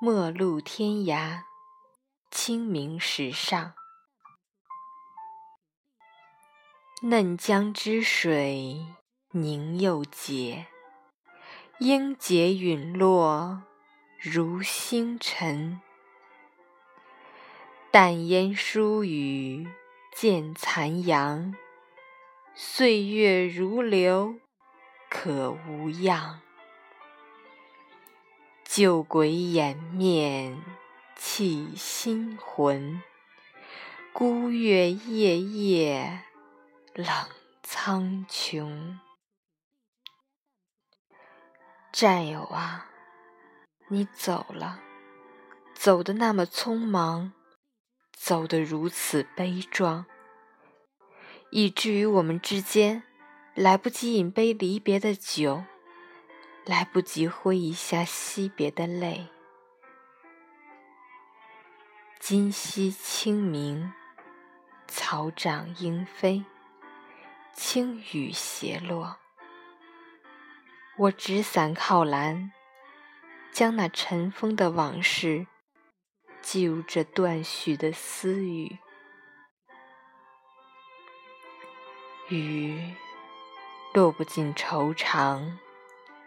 陌路天涯，清明时上。嫩江之水凝又结，英杰陨落如星辰。淡烟疏雨见残阳，岁月如流可无恙。旧鬼掩面泣新魂，孤月夜夜冷苍穹。战友啊，你走了，走得那么匆忙，走得如此悲壮，以至于我们之间来不及饮杯离别的酒。来不及挥一下惜别的泪。今夕清明，草长莺飞，轻雨斜落。我执伞靠栏，将那尘封的往事记入这断续的私语。雨落不尽愁肠。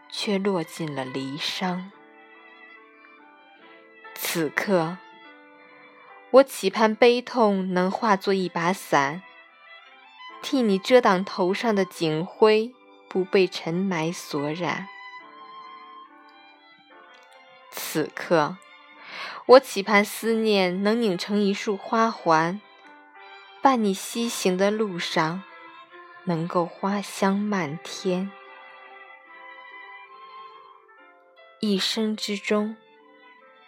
却落进了离殇。此刻，我期盼悲痛能化作一把伞，替你遮挡头上的警徽，不被尘霾所染。此刻，我期盼思念能拧成一束花环，伴你西行的路上，能够花香漫天。一生之中，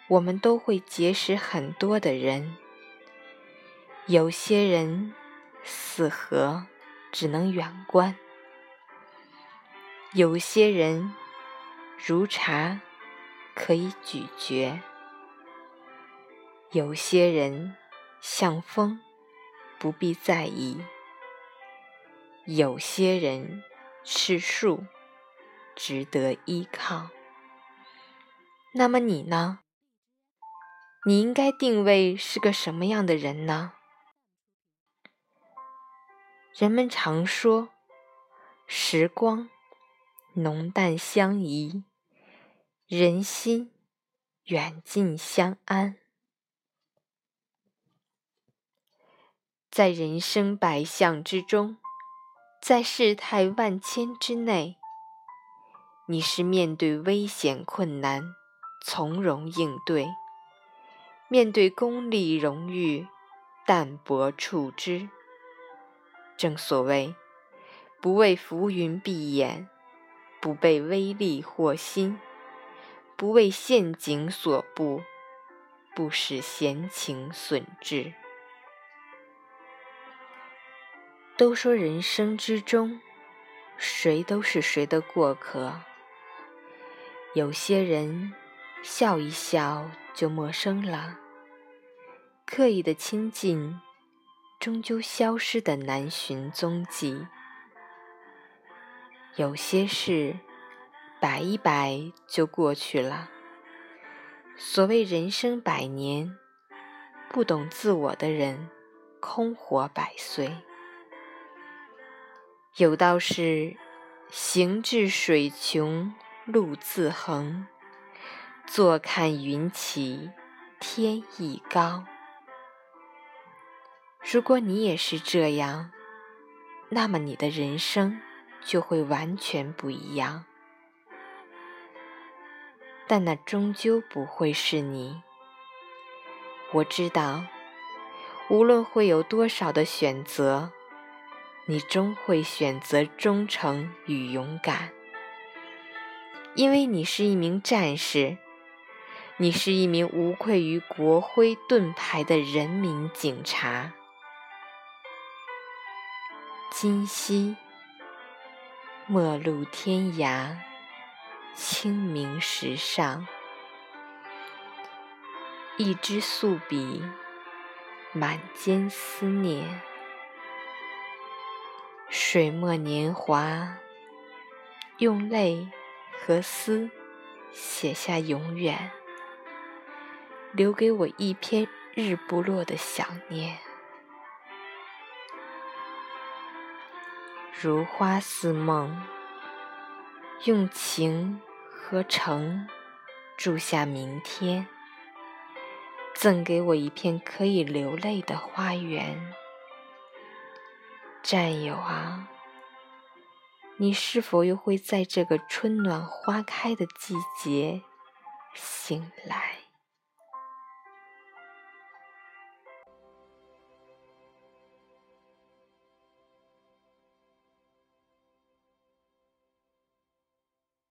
我们都会结识很多的人。有些人似河，只能远观；有些人如茶，可以咀嚼；有些人像风，不必在意；有些人是树，值得依靠。那么你呢？你应该定位是个什么样的人呢？人们常说，时光浓淡相宜，人心远近相安。在人生百相之中，在世态万千之内，你是面对危险困难。从容应对，面对功利荣誉，淡泊处之。正所谓，不为浮云蔽眼，不被威力惑心，不为陷阱所布，不使闲情损志。都说人生之中，谁都是谁的过客，有些人。笑一笑就陌生了，刻意的亲近，终究消失的难寻踪迹。有些事摆一摆就过去了。所谓人生百年，不懂自我的人，空活百岁。有道是：行至水穷路自横。坐看云起，天亦高。如果你也是这样，那么你的人生就会完全不一样。但那终究不会是你。我知道，无论会有多少的选择，你终会选择忠诚与勇敢，因为你是一名战士。你是一名无愧于国徽盾牌的人民警察。今夕，陌路天涯，清明时上，一支素笔，满笺思念，水墨年华，用泪和思写下永远。留给我一篇日不落的想念。如花似梦，用情和诚住下明天，赠给我一片可以流泪的花园。战友啊，你是否又会在这个春暖花开的季节醒来？